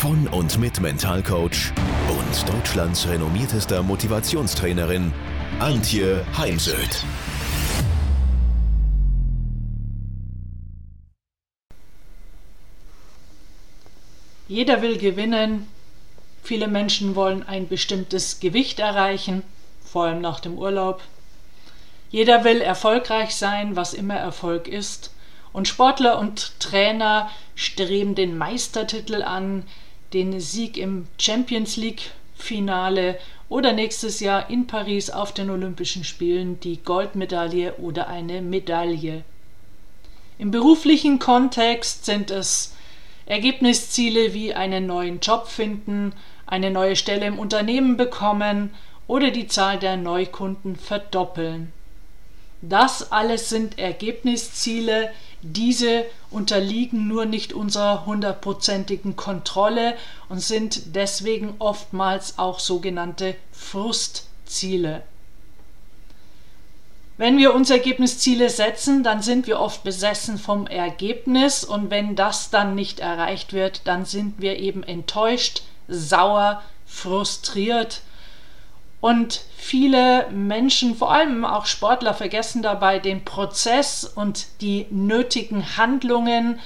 von und mit Mentalcoach und Deutschlands renommiertester Motivationstrainerin Antje Heimsöth. Jeder will gewinnen. Viele Menschen wollen ein bestimmtes Gewicht erreichen, vor allem nach dem Urlaub. Jeder will erfolgreich sein, was immer Erfolg ist. Und Sportler und Trainer streben den Meistertitel an, den Sieg im Champions League Finale oder nächstes Jahr in Paris auf den Olympischen Spielen die Goldmedaille oder eine Medaille. Im beruflichen Kontext sind es Ergebnisziele wie einen neuen Job finden, eine neue Stelle im Unternehmen bekommen oder die Zahl der Neukunden verdoppeln. Das alles sind Ergebnisziele, diese unterliegen nur nicht unserer hundertprozentigen Kontrolle und sind deswegen oftmals auch sogenannte Frustziele. Wenn wir uns Ergebnisziele setzen, dann sind wir oft besessen vom Ergebnis und wenn das dann nicht erreicht wird, dann sind wir eben enttäuscht, sauer, frustriert. Und viele Menschen, vor allem auch Sportler, vergessen dabei den Prozess und die nötigen Handlungen,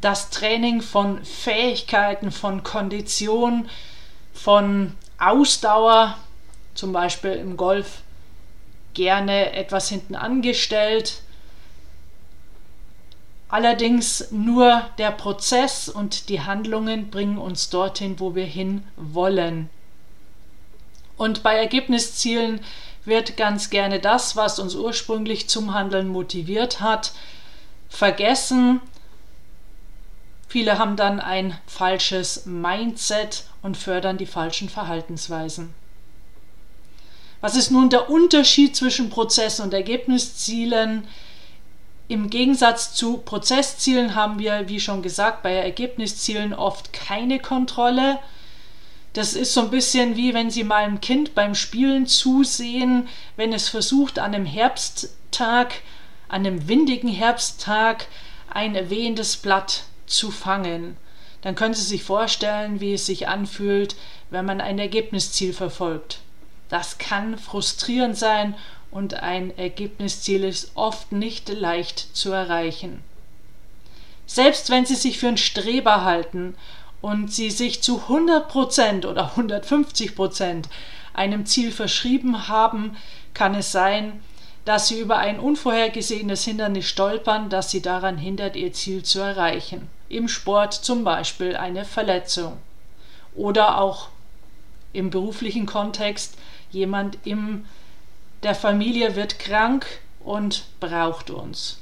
das Training von Fähigkeiten, von Kondition, von Ausdauer, zum Beispiel im Golf gerne etwas hinten angestellt. Allerdings nur der Prozess und die Handlungen bringen uns dorthin, wo wir hin wollen. Und bei Ergebniszielen wird ganz gerne das, was uns ursprünglich zum Handeln motiviert hat, vergessen. Viele haben dann ein falsches Mindset und fördern die falschen Verhaltensweisen. Was ist nun der Unterschied zwischen Prozess- und Ergebniszielen? Im Gegensatz zu Prozesszielen haben wir, wie schon gesagt, bei Ergebniszielen oft keine Kontrolle. Das ist so ein bisschen wie wenn Sie mal einem Kind beim Spielen zusehen, wenn es versucht, an einem Herbsttag, an einem windigen Herbsttag, ein wehendes Blatt zu fangen. Dann können Sie sich vorstellen, wie es sich anfühlt, wenn man ein Ergebnisziel verfolgt. Das kann frustrierend sein und ein Ergebnisziel ist oft nicht leicht zu erreichen. Selbst wenn Sie sich für einen Streber halten und Sie sich zu 100% oder 150% einem Ziel verschrieben haben, kann es sein, dass Sie über ein unvorhergesehenes Hindernis stolpern, das Sie daran hindert, Ihr Ziel zu erreichen. Im Sport zum Beispiel eine Verletzung. Oder auch im beruflichen Kontext jemand in der Familie wird krank und braucht uns.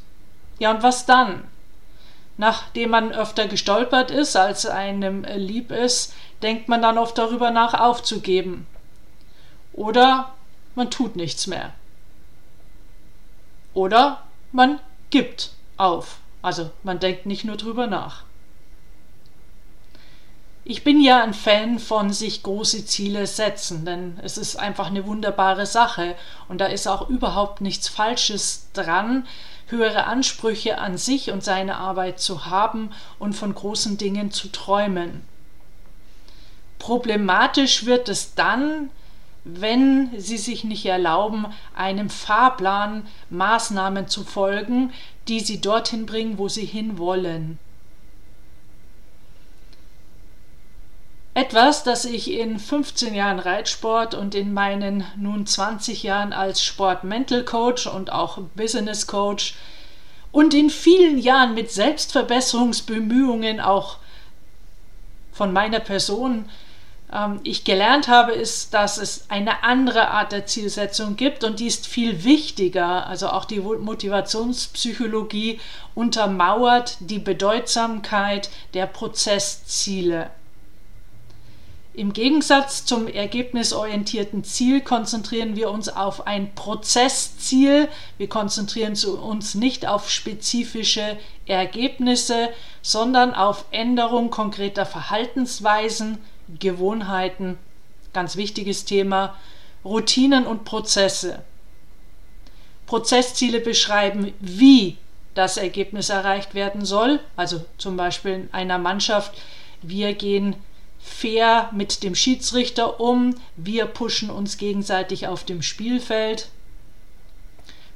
Ja, und was dann? Nachdem man öfter gestolpert ist, als einem lieb ist, denkt man dann oft darüber nach, aufzugeben. Oder man tut nichts mehr. Oder man gibt auf. Also man denkt nicht nur drüber nach. Ich bin ja ein Fan von sich große Ziele setzen, denn es ist einfach eine wunderbare Sache und da ist auch überhaupt nichts Falsches dran, höhere Ansprüche an sich und seine Arbeit zu haben und von großen Dingen zu träumen. Problematisch wird es dann, wenn sie sich nicht erlauben, einem Fahrplan Maßnahmen zu folgen, die sie dorthin bringen, wo sie hinwollen. Etwas, das ich in 15 Jahren Reitsport und in meinen nun 20 Jahren als Sport-Mental Coach und auch Business Coach und in vielen Jahren mit Selbstverbesserungsbemühungen auch von meiner Person ähm, ich gelernt habe, ist, dass es eine andere Art der Zielsetzung gibt und die ist viel wichtiger. Also auch die Motivationspsychologie untermauert die Bedeutsamkeit der Prozessziele. Im Gegensatz zum ergebnisorientierten Ziel konzentrieren wir uns auf ein Prozessziel. Wir konzentrieren uns nicht auf spezifische Ergebnisse, sondern auf Änderung konkreter Verhaltensweisen, Gewohnheiten, ganz wichtiges Thema, Routinen und Prozesse. Prozessziele beschreiben, wie das Ergebnis erreicht werden soll. Also zum Beispiel in einer Mannschaft, wir gehen fair mit dem Schiedsrichter um, wir pushen uns gegenseitig auf dem Spielfeld.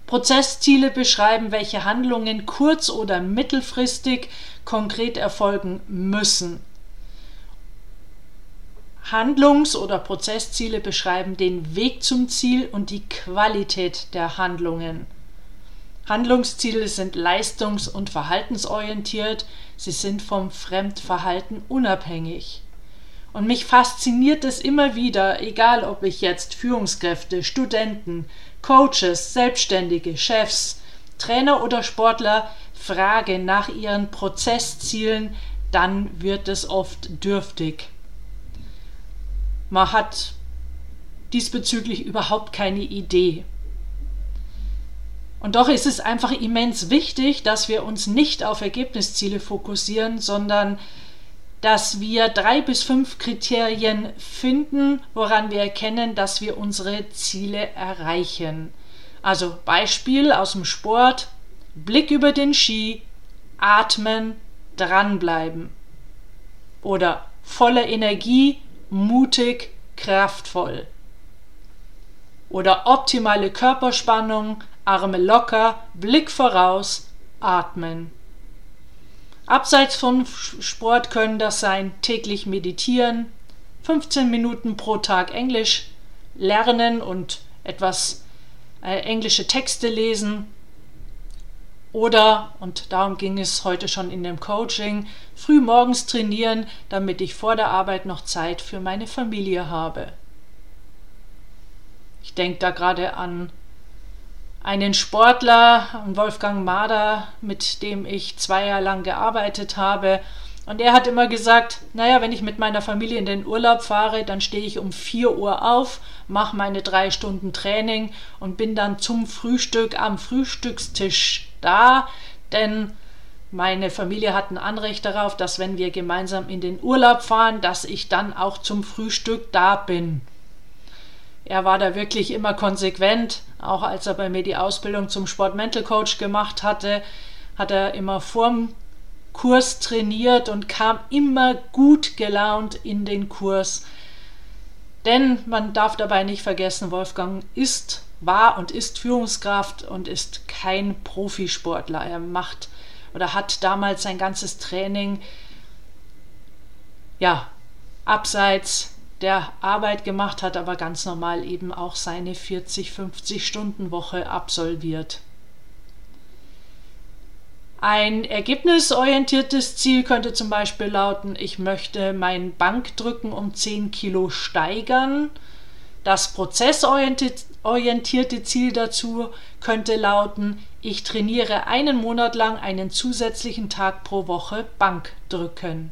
Prozessziele beschreiben, welche Handlungen kurz- oder mittelfristig konkret erfolgen müssen. Handlungs- oder Prozessziele beschreiben den Weg zum Ziel und die Qualität der Handlungen. Handlungsziele sind leistungs- und verhaltensorientiert, sie sind vom Fremdverhalten unabhängig. Und mich fasziniert es immer wieder, egal ob ich jetzt Führungskräfte, Studenten, Coaches, Selbstständige, Chefs, Trainer oder Sportler frage nach ihren Prozesszielen, dann wird es oft dürftig. Man hat diesbezüglich überhaupt keine Idee. Und doch ist es einfach immens wichtig, dass wir uns nicht auf Ergebnisziele fokussieren, sondern dass wir drei bis fünf Kriterien finden, woran wir erkennen, dass wir unsere Ziele erreichen. Also Beispiel aus dem Sport, Blick über den Ski, atmen, dranbleiben. Oder volle Energie, mutig, kraftvoll. Oder optimale Körperspannung, Arme locker, Blick voraus, atmen. Abseits von Sport können das sein täglich meditieren, 15 Minuten pro Tag Englisch lernen und etwas äh, englische Texte lesen, oder, und darum ging es heute schon in dem Coaching, früh morgens trainieren, damit ich vor der Arbeit noch Zeit für meine Familie habe. Ich denke da gerade an einen Sportler, an Wolfgang Mader, mit dem ich zwei Jahre lang gearbeitet habe. Und er hat immer gesagt, naja, wenn ich mit meiner Familie in den Urlaub fahre, dann stehe ich um 4 Uhr auf, mache meine drei Stunden Training und bin dann zum Frühstück am Frühstückstisch da, denn meine Familie hat ein Anrecht darauf, dass wenn wir gemeinsam in den Urlaub fahren, dass ich dann auch zum Frühstück da bin. Er war da wirklich immer konsequent, auch als er bei mir die Ausbildung zum Sport-Mental Coach gemacht hatte, hat er immer vorm Kurs trainiert und kam immer gut gelaunt in den Kurs. Denn man darf dabei nicht vergessen, Wolfgang ist war und ist Führungskraft und ist kein Profisportler. Er macht oder hat damals sein ganzes Training ja abseits der Arbeit gemacht, hat aber ganz normal eben auch seine 40, 50 Stunden Woche absolviert. Ein ergebnisorientiertes Ziel könnte zum Beispiel lauten, ich möchte mein Bankdrücken um 10 Kilo steigern. Das prozessorientierte Ziel dazu könnte lauten, ich trainiere einen Monat lang einen zusätzlichen Tag pro Woche Bankdrücken.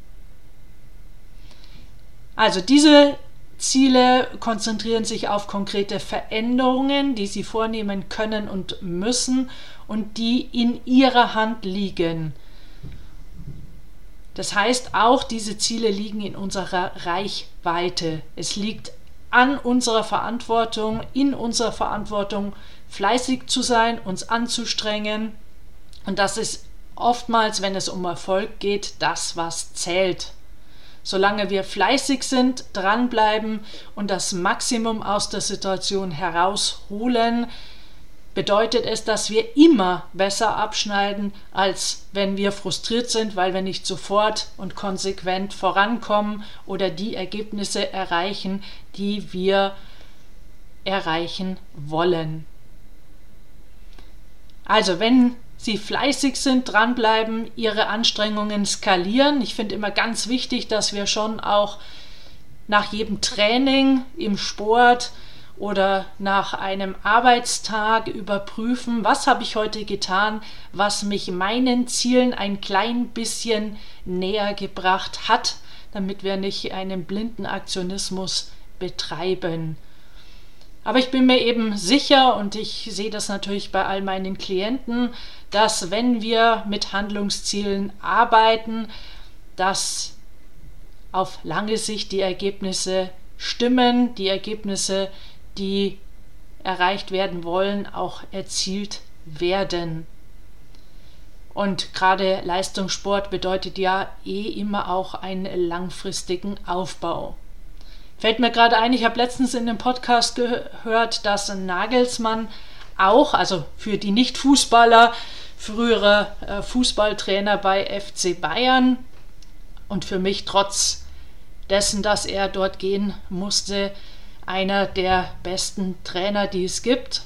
Also diese Ziele konzentrieren sich auf konkrete Veränderungen, die Sie vornehmen können und müssen und die in Ihrer Hand liegen. Das heißt, auch diese Ziele liegen in unserer Reichweite. Es liegt an unserer Verantwortung, in unserer Verantwortung, fleißig zu sein, uns anzustrengen. Und das ist oftmals, wenn es um Erfolg geht, das, was zählt. Solange wir fleißig sind, dranbleiben und das Maximum aus der Situation herausholen, bedeutet es, dass wir immer besser abschneiden, als wenn wir frustriert sind, weil wir nicht sofort und konsequent vorankommen oder die Ergebnisse erreichen, die wir erreichen wollen. Also wenn Sie fleißig sind, dranbleiben, Ihre Anstrengungen skalieren. Ich finde immer ganz wichtig, dass wir schon auch nach jedem Training im Sport oder nach einem Arbeitstag überprüfen, was habe ich heute getan, was mich meinen Zielen ein klein bisschen näher gebracht hat, damit wir nicht einen blinden Aktionismus betreiben. Aber ich bin mir eben sicher und ich sehe das natürlich bei all meinen Klienten, dass wenn wir mit Handlungszielen arbeiten, dass auf lange Sicht die Ergebnisse stimmen, die Ergebnisse, die erreicht werden wollen, auch erzielt werden. Und gerade Leistungssport bedeutet ja eh immer auch einen langfristigen Aufbau. Fällt mir gerade ein, ich habe letztens in einem Podcast gehört, dass Nagelsmann auch, also für die Nicht-Fußballer, frühere äh, Fußballtrainer bei FC Bayern und für mich trotz dessen, dass er dort gehen musste, einer der besten Trainer, die es gibt.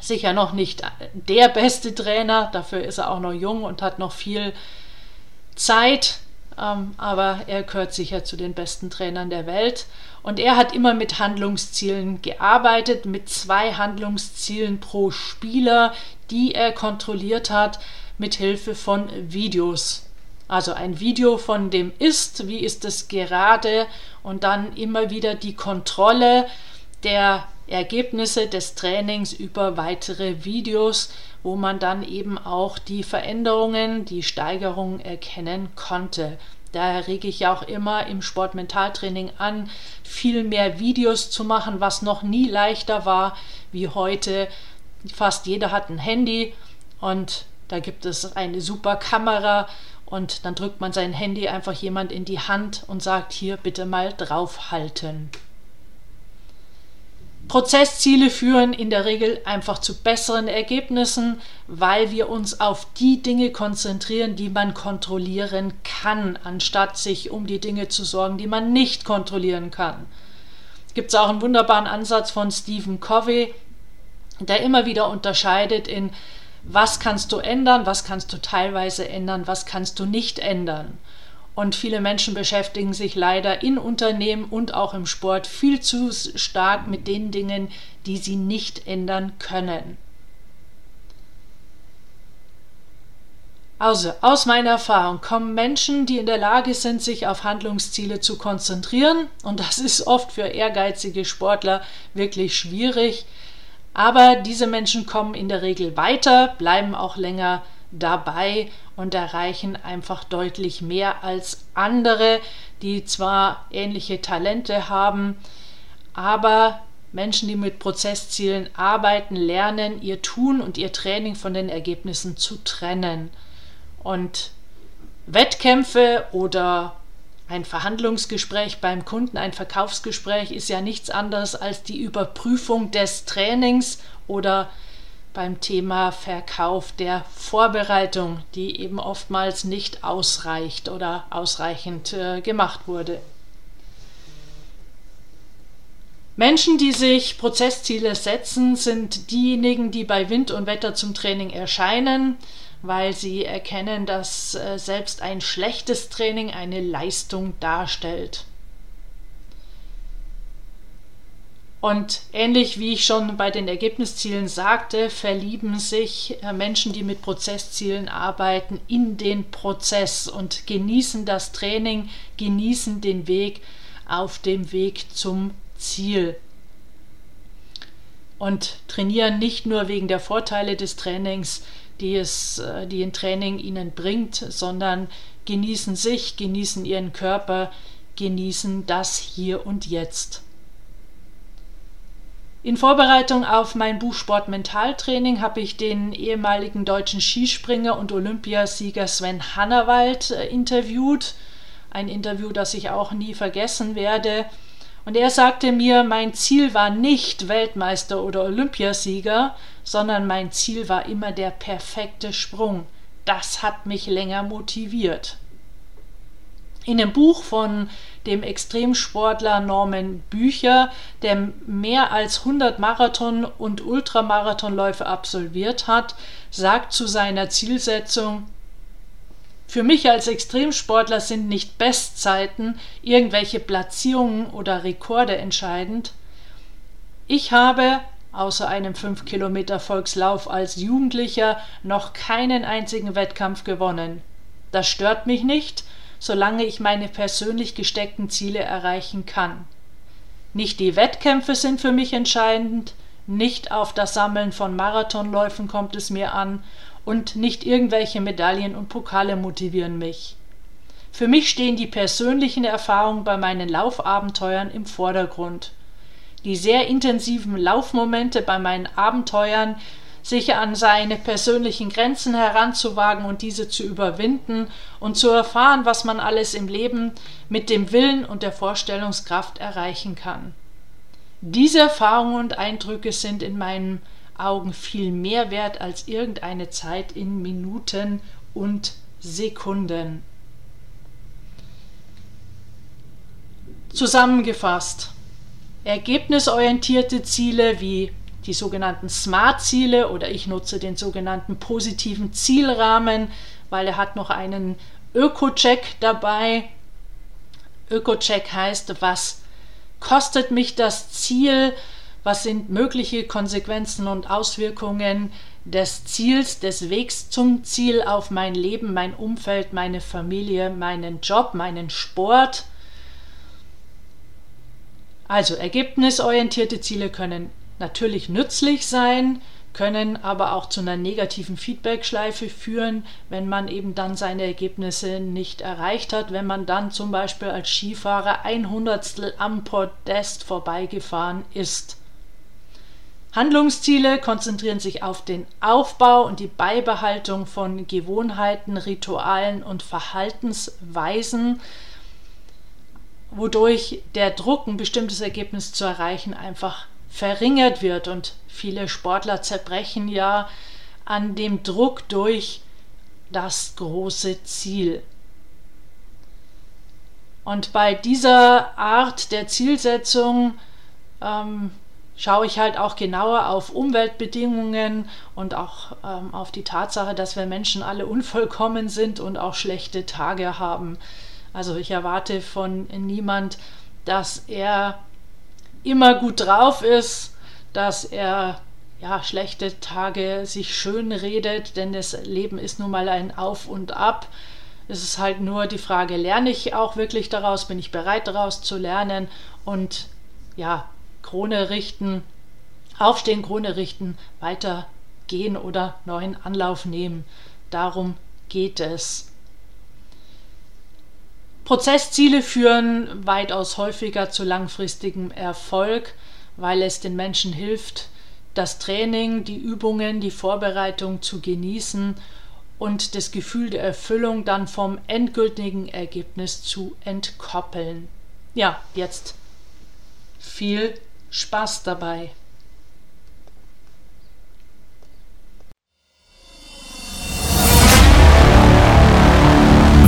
Sicher noch nicht der beste Trainer, dafür ist er auch noch jung und hat noch viel Zeit, ähm, aber er gehört sicher zu den besten Trainern der Welt. Und er hat immer mit Handlungszielen gearbeitet, mit zwei Handlungszielen pro Spieler, die er kontrolliert hat, mit Hilfe von Videos. Also ein Video von dem Ist, wie ist es gerade und dann immer wieder die Kontrolle der Ergebnisse des Trainings über weitere Videos, wo man dann eben auch die Veränderungen, die Steigerungen erkennen konnte. Daher rege ich auch immer im Sportmentaltraining an, viel mehr Videos zu machen, was noch nie leichter war wie heute. Fast jeder hat ein Handy und da gibt es eine super Kamera und dann drückt man sein Handy einfach jemand in die Hand und sagt hier bitte mal draufhalten. Prozessziele führen in der Regel einfach zu besseren Ergebnissen, weil wir uns auf die Dinge konzentrieren, die man kontrollieren kann, anstatt sich um die Dinge zu sorgen, die man nicht kontrollieren kann. Gibt es auch einen wunderbaren Ansatz von Stephen Covey, der immer wieder unterscheidet in was kannst du ändern, was kannst du teilweise ändern, was kannst du nicht ändern. Und viele Menschen beschäftigen sich leider in Unternehmen und auch im Sport viel zu stark mit den Dingen, die sie nicht ändern können. Also, aus meiner Erfahrung kommen Menschen, die in der Lage sind, sich auf Handlungsziele zu konzentrieren, und das ist oft für ehrgeizige Sportler wirklich schwierig, aber diese Menschen kommen in der Regel weiter, bleiben auch länger dabei und erreichen einfach deutlich mehr als andere, die zwar ähnliche Talente haben, aber Menschen, die mit Prozesszielen arbeiten, lernen, ihr Tun und ihr Training von den Ergebnissen zu trennen. Und Wettkämpfe oder ein Verhandlungsgespräch beim Kunden, ein Verkaufsgespräch ist ja nichts anderes als die Überprüfung des Trainings oder beim Thema Verkauf der Vorbereitung, die eben oftmals nicht ausreicht oder ausreichend äh, gemacht wurde. Menschen, die sich Prozessziele setzen, sind diejenigen, die bei Wind und Wetter zum Training erscheinen, weil sie erkennen, dass äh, selbst ein schlechtes Training eine Leistung darstellt. Und ähnlich wie ich schon bei den Ergebniszielen sagte, verlieben sich äh, Menschen, die mit Prozesszielen arbeiten, in den Prozess und genießen das Training, genießen den Weg auf dem Weg zum Ziel. Und trainieren nicht nur wegen der Vorteile des Trainings, die, es, äh, die ein Training ihnen bringt, sondern genießen sich, genießen ihren Körper, genießen das Hier und Jetzt. In Vorbereitung auf mein Buch Sport Mentaltraining habe ich den ehemaligen deutschen Skispringer und Olympiasieger Sven Hannawald äh, interviewt. Ein Interview, das ich auch nie vergessen werde. Und er sagte mir, mein Ziel war nicht Weltmeister oder Olympiasieger, sondern mein Ziel war immer der perfekte Sprung. Das hat mich länger motiviert. In dem Buch von dem Extremsportler Norman Bücher, der mehr als 100 Marathon- und Ultramarathonläufe absolviert hat, sagt zu seiner Zielsetzung, für mich als Extremsportler sind nicht Bestzeiten, irgendwelche Platzierungen oder Rekorde entscheidend. Ich habe, außer einem 5 Kilometer Volkslauf als Jugendlicher, noch keinen einzigen Wettkampf gewonnen. Das stört mich nicht, solange ich meine persönlich gesteckten Ziele erreichen kann. Nicht die Wettkämpfe sind für mich entscheidend, nicht auf das Sammeln von Marathonläufen kommt es mir an und nicht irgendwelche Medaillen und Pokale motivieren mich. Für mich stehen die persönlichen Erfahrungen bei meinen Laufabenteuern im Vordergrund. Die sehr intensiven Laufmomente bei meinen Abenteuern, sich an seine persönlichen Grenzen heranzuwagen und diese zu überwinden und zu erfahren, was man alles im Leben mit dem Willen und der Vorstellungskraft erreichen kann. Diese Erfahrungen und Eindrücke sind in meinen Augen viel mehr wert als irgendeine Zeit in Minuten und Sekunden. Zusammengefasst. Ergebnisorientierte Ziele wie die sogenannten Smart-Ziele oder ich nutze den sogenannten positiven Zielrahmen, weil er hat noch einen Öko-Check dabei. Öko-Check heißt, was kostet mich das Ziel, was sind mögliche Konsequenzen und Auswirkungen des Ziels, des Wegs zum Ziel auf mein Leben, mein Umfeld, meine Familie, meinen Job, meinen Sport. Also ergebnisorientierte Ziele können natürlich nützlich sein, können aber auch zu einer negativen Feedback-Schleife führen, wenn man eben dann seine Ergebnisse nicht erreicht hat, wenn man dann zum Beispiel als Skifahrer ein Hundertstel am Podest vorbeigefahren ist. Handlungsziele konzentrieren sich auf den Aufbau und die Beibehaltung von Gewohnheiten, Ritualen und Verhaltensweisen, wodurch der Druck, ein bestimmtes Ergebnis zu erreichen, einfach verringert wird. Und viele Sportler zerbrechen ja an dem Druck durch das große Ziel. Und bei dieser Art der Zielsetzung ähm, schaue ich halt auch genauer auf Umweltbedingungen und auch ähm, auf die Tatsache, dass wir Menschen alle unvollkommen sind und auch schlechte Tage haben. Also ich erwarte von niemand, dass er immer gut drauf ist, dass er ja schlechte Tage sich schön redet, denn das Leben ist nun mal ein Auf und Ab. Es ist halt nur die Frage, lerne ich auch wirklich daraus, bin ich bereit daraus zu lernen und ja, Krone richten, aufstehen, Krone richten, weitergehen oder neuen Anlauf nehmen. Darum geht es. Prozessziele führen weitaus häufiger zu langfristigem Erfolg, weil es den Menschen hilft, das Training, die Übungen, die Vorbereitung zu genießen und das Gefühl der Erfüllung dann vom endgültigen Ergebnis zu entkoppeln. Ja, jetzt viel Spaß dabei.